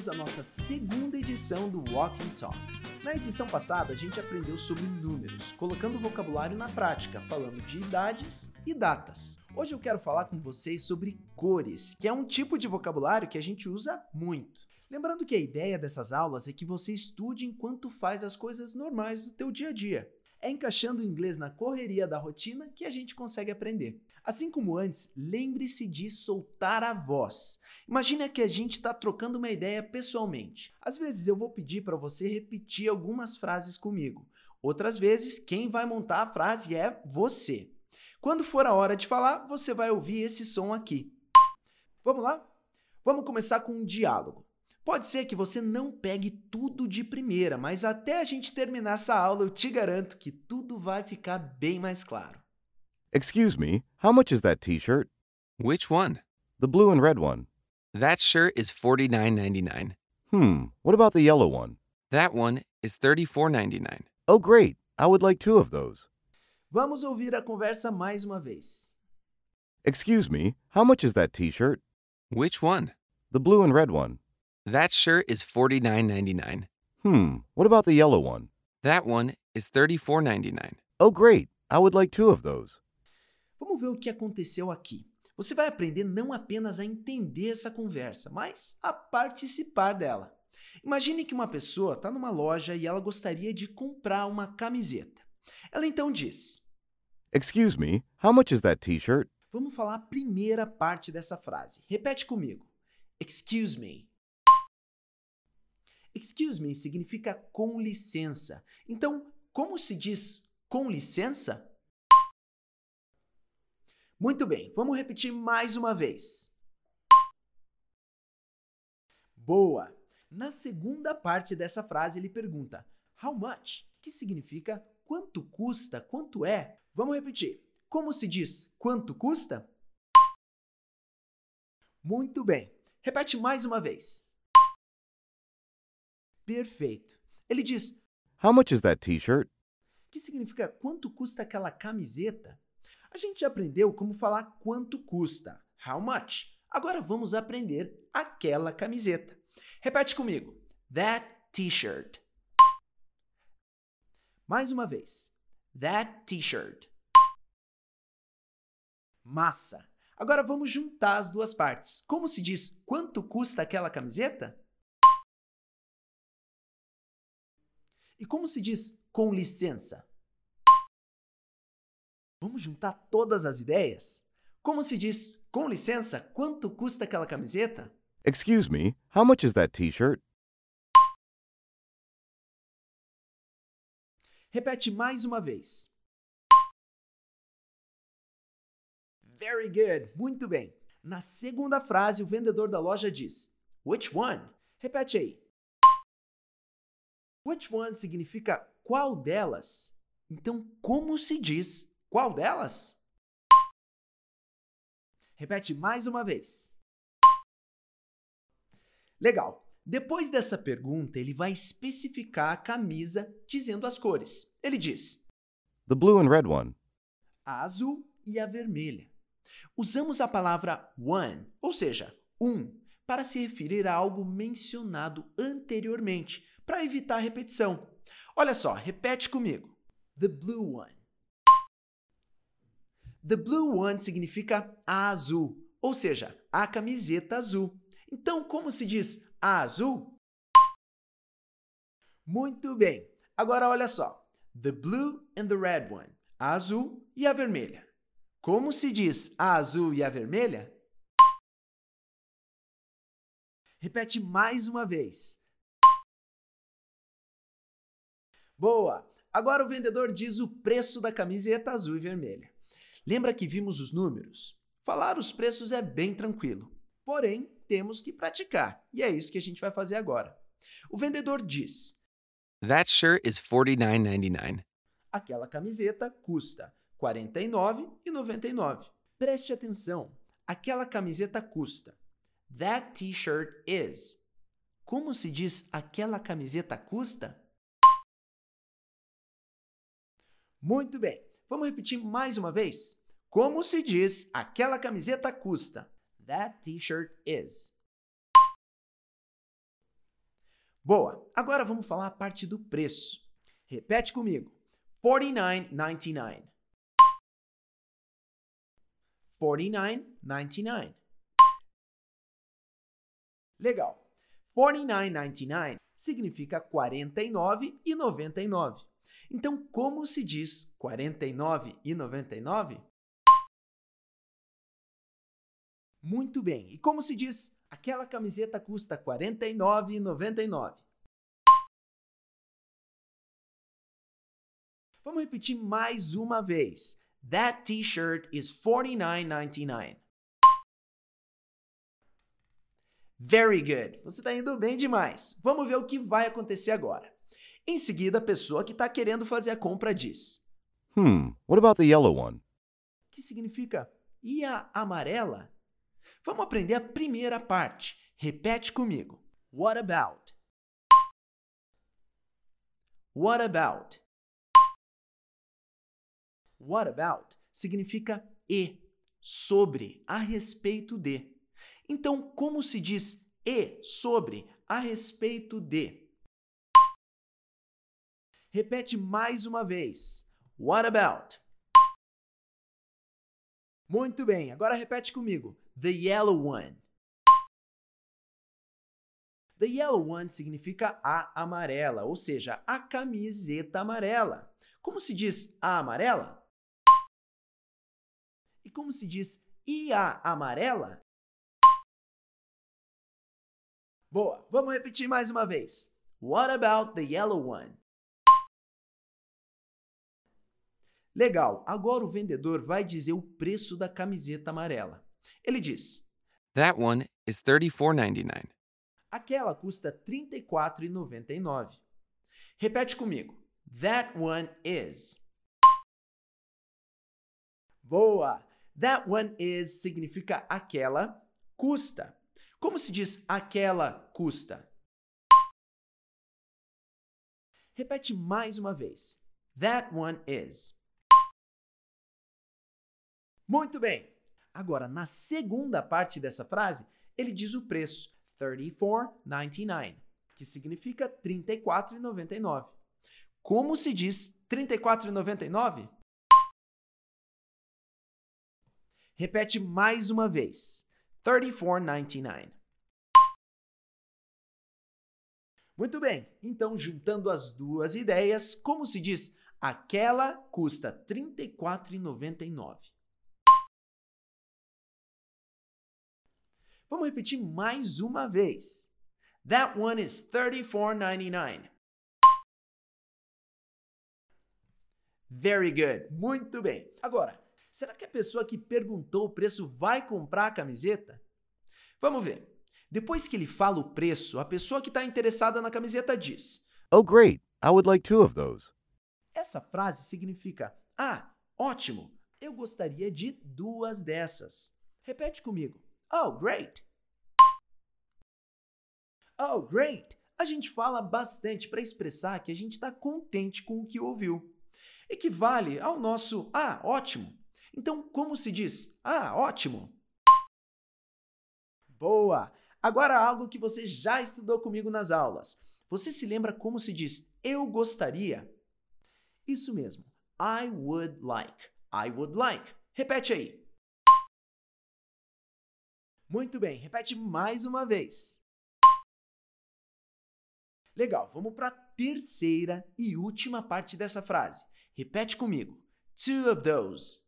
bem-vindos à nossa segunda edição do Walking Talk. Na edição passada, a gente aprendeu sobre números, colocando o vocabulário na prática, falando de idades e datas. Hoje eu quero falar com vocês sobre cores, que é um tipo de vocabulário que a gente usa muito. Lembrando que a ideia dessas aulas é que você estude enquanto faz as coisas normais do teu dia a dia. É encaixando o inglês na correria da rotina que a gente consegue aprender. Assim como antes, lembre-se de soltar a voz. Imagine que a gente está trocando uma ideia pessoalmente. Às vezes eu vou pedir para você repetir algumas frases comigo. Outras vezes, quem vai montar a frase é você. Quando for a hora de falar, você vai ouvir esse som aqui. Vamos lá? Vamos começar com um diálogo. Pode ser que você não pegue tudo de primeira, mas até a gente terminar essa aula, eu te garanto que tudo vai ficar bem mais claro. Excuse me, how much is that t shirt? Which one? The blue and red one. That shirt is $49.99. Hmm, what about the yellow one? That one is $34.99. Oh, great, I would like two of those. Vamos ouvir a conversa mais uma vez. Excuse me, how much is that t shirt? Which one? The blue and red one. That shirt is $49.99. Hmm, what about the yellow one? That one is $34.99. Oh, great, I would like two of those. Vamos ver o que aconteceu aqui. Você vai aprender não apenas a entender essa conversa, mas a participar dela. Imagine que uma pessoa está numa loja e ela gostaria de comprar uma camiseta. Ela então diz: Excuse me, how much is that t shirt? Vamos falar a primeira parte dessa frase. Repete comigo. Excuse me. Excuse me significa com licença. Então, como se diz com licença? Muito bem, vamos repetir mais uma vez. Boa! Na segunda parte dessa frase, ele pergunta how much, que significa quanto custa, quanto é. Vamos repetir. Como se diz quanto custa? Muito bem. Repete mais uma vez. Perfeito. Ele diz How much is that t shirt? que significa quanto custa aquela camiseta. A gente já aprendeu como falar quanto custa, how much. Agora vamos aprender aquela camiseta. Repete comigo. That t-shirt. Mais uma vez. That t-shirt. Massa. Agora vamos juntar as duas partes. Como se diz quanto custa aquela camiseta? E como se diz com licença? Vamos juntar todas as ideias? Como se diz com licença quanto custa aquela camiseta? Excuse me, how much is that t shirt? Repete mais uma vez. Very good, muito bem. Na segunda frase, o vendedor da loja diz: Which one? Repete aí. Which one significa qual delas? Então, como se diz qual delas? Repete mais uma vez. Legal. Depois dessa pergunta, ele vai especificar a camisa dizendo as cores. Ele diz: The blue and red one. a azul e a vermelha. Usamos a palavra one, ou seja, um, para se referir a algo mencionado anteriormente, para evitar repetição. Olha só, repete comigo. The blue one. The blue one significa a azul, ou seja, a camiseta azul. Então, como se diz a azul? Muito bem. Agora olha só. The blue and the red one. A azul e a vermelha. Como se diz a azul e a vermelha? Repete mais uma vez. Boa! Agora o vendedor diz o preço da camiseta azul e vermelha. Lembra que vimos os números? Falar os preços é bem tranquilo. Porém, temos que praticar. E é isso que a gente vai fazer agora. O vendedor diz: That shirt is $49.99. aquela camiseta custa R$ 49,99. Preste atenção, aquela camiseta custa. That t-shirt is. Como se diz aquela camiseta custa? Muito bem, vamos repetir mais uma vez? Como se diz aquela camiseta custa? That t-shirt is. Boa! Agora vamos falar a parte do preço. Repete comigo. 49.99. 49.99. Legal. 49.99 significa 49,99. Então, como se diz 49,99? Muito bem. E como se diz aquela camiseta custa R$ 49,99? Vamos repetir mais uma vez. That t-shirt is $49.99. Very good. Você está indo bem demais. Vamos ver o que vai acontecer agora. Em seguida, a pessoa que está querendo fazer a compra diz: Hmm, what about the yellow one? que significa e a amarela? Vamos aprender a primeira parte. Repete comigo. What about? What about? What about significa e, sobre, a respeito de. Então, como se diz e, sobre, a respeito de? Repete mais uma vez. What about? Muito bem, agora repete comigo. The yellow one. The yellow one significa a amarela, ou seja, a camiseta amarela. Como se diz a amarela? E como se diz e a amarela? Boa, vamos repetir mais uma vez. What about the yellow one? Legal, agora o vendedor vai dizer o preço da camiseta amarela. Ele diz: That one is $34.99. aquela custa R$ 34,99. Repete comigo. That one is. Boa! That one is significa aquela custa. Como se diz aquela custa? Repete mais uma vez. That one is. Muito bem. Agora, na segunda parte dessa frase, ele diz o preço, 34.99, que significa R$ 34,99. Como se diz R$ 34,99? Repete mais uma vez. 34.99. Muito bem. Então, juntando as duas ideias, como se diz aquela custa R$ 34,99? Vamos repetir mais uma vez. That one is $34.99. Very good. Muito bem. Agora, será que a pessoa que perguntou o preço vai comprar a camiseta? Vamos ver. Depois que ele fala o preço, a pessoa que está interessada na camiseta diz: Oh, great. I would like two of those. Essa frase significa: Ah, ótimo, eu gostaria de duas dessas. Repete comigo. Oh, great. Oh, great. A gente fala bastante para expressar que a gente está contente com o que ouviu. Equivale ao nosso Ah, ótimo. Então, como se diz Ah, ótimo? Boa! Agora algo que você já estudou comigo nas aulas. Você se lembra como se diz eu gostaria? Isso mesmo. I would like. I would like. Repete aí. Muito bem, repete mais uma vez. Legal, vamos para a terceira e última parte dessa frase. Repete comigo. Two of those.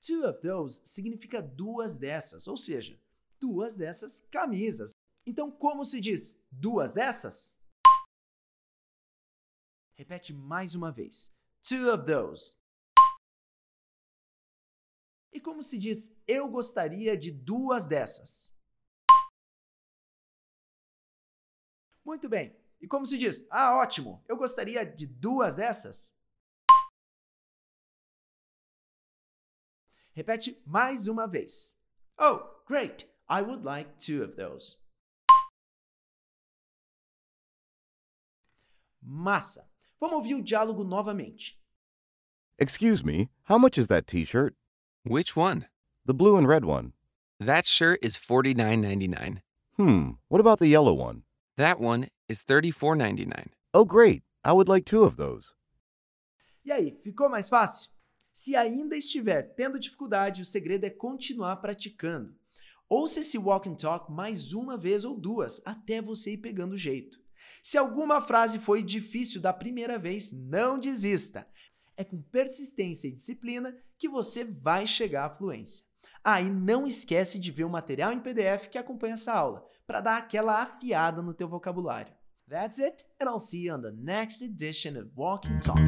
Two of those significa duas dessas, ou seja, duas dessas camisas. Então, como se diz duas dessas? Repete mais uma vez. Two of those. E como se diz eu gostaria de duas dessas? Muito bem. E como se diz? Ah, ótimo, eu gostaria de duas dessas? Repete mais uma vez. Oh, great! I would like two of those. Massa! Vamos ouvir o diálogo novamente. Excuse me, how much is that t shirt? Which one? The blue and red one. That shirt is $49.99. Hmm, what about the yellow one? That one is $34.99. Oh, great. I would like two of those. E aí, ficou mais fácil? Se ainda estiver tendo dificuldade, o segredo é continuar praticando. Ouça esse walk and talk mais uma vez ou duas, até você ir pegando o jeito. Se alguma frase foi difícil da primeira vez, não desista. É com persistência e disciplina que você vai chegar à fluência. Ah, não esquece de ver o material em PDF que acompanha essa aula, para dar aquela afiada no teu vocabulário. That's it, and I'll see you on the next edition of Walk and Talk.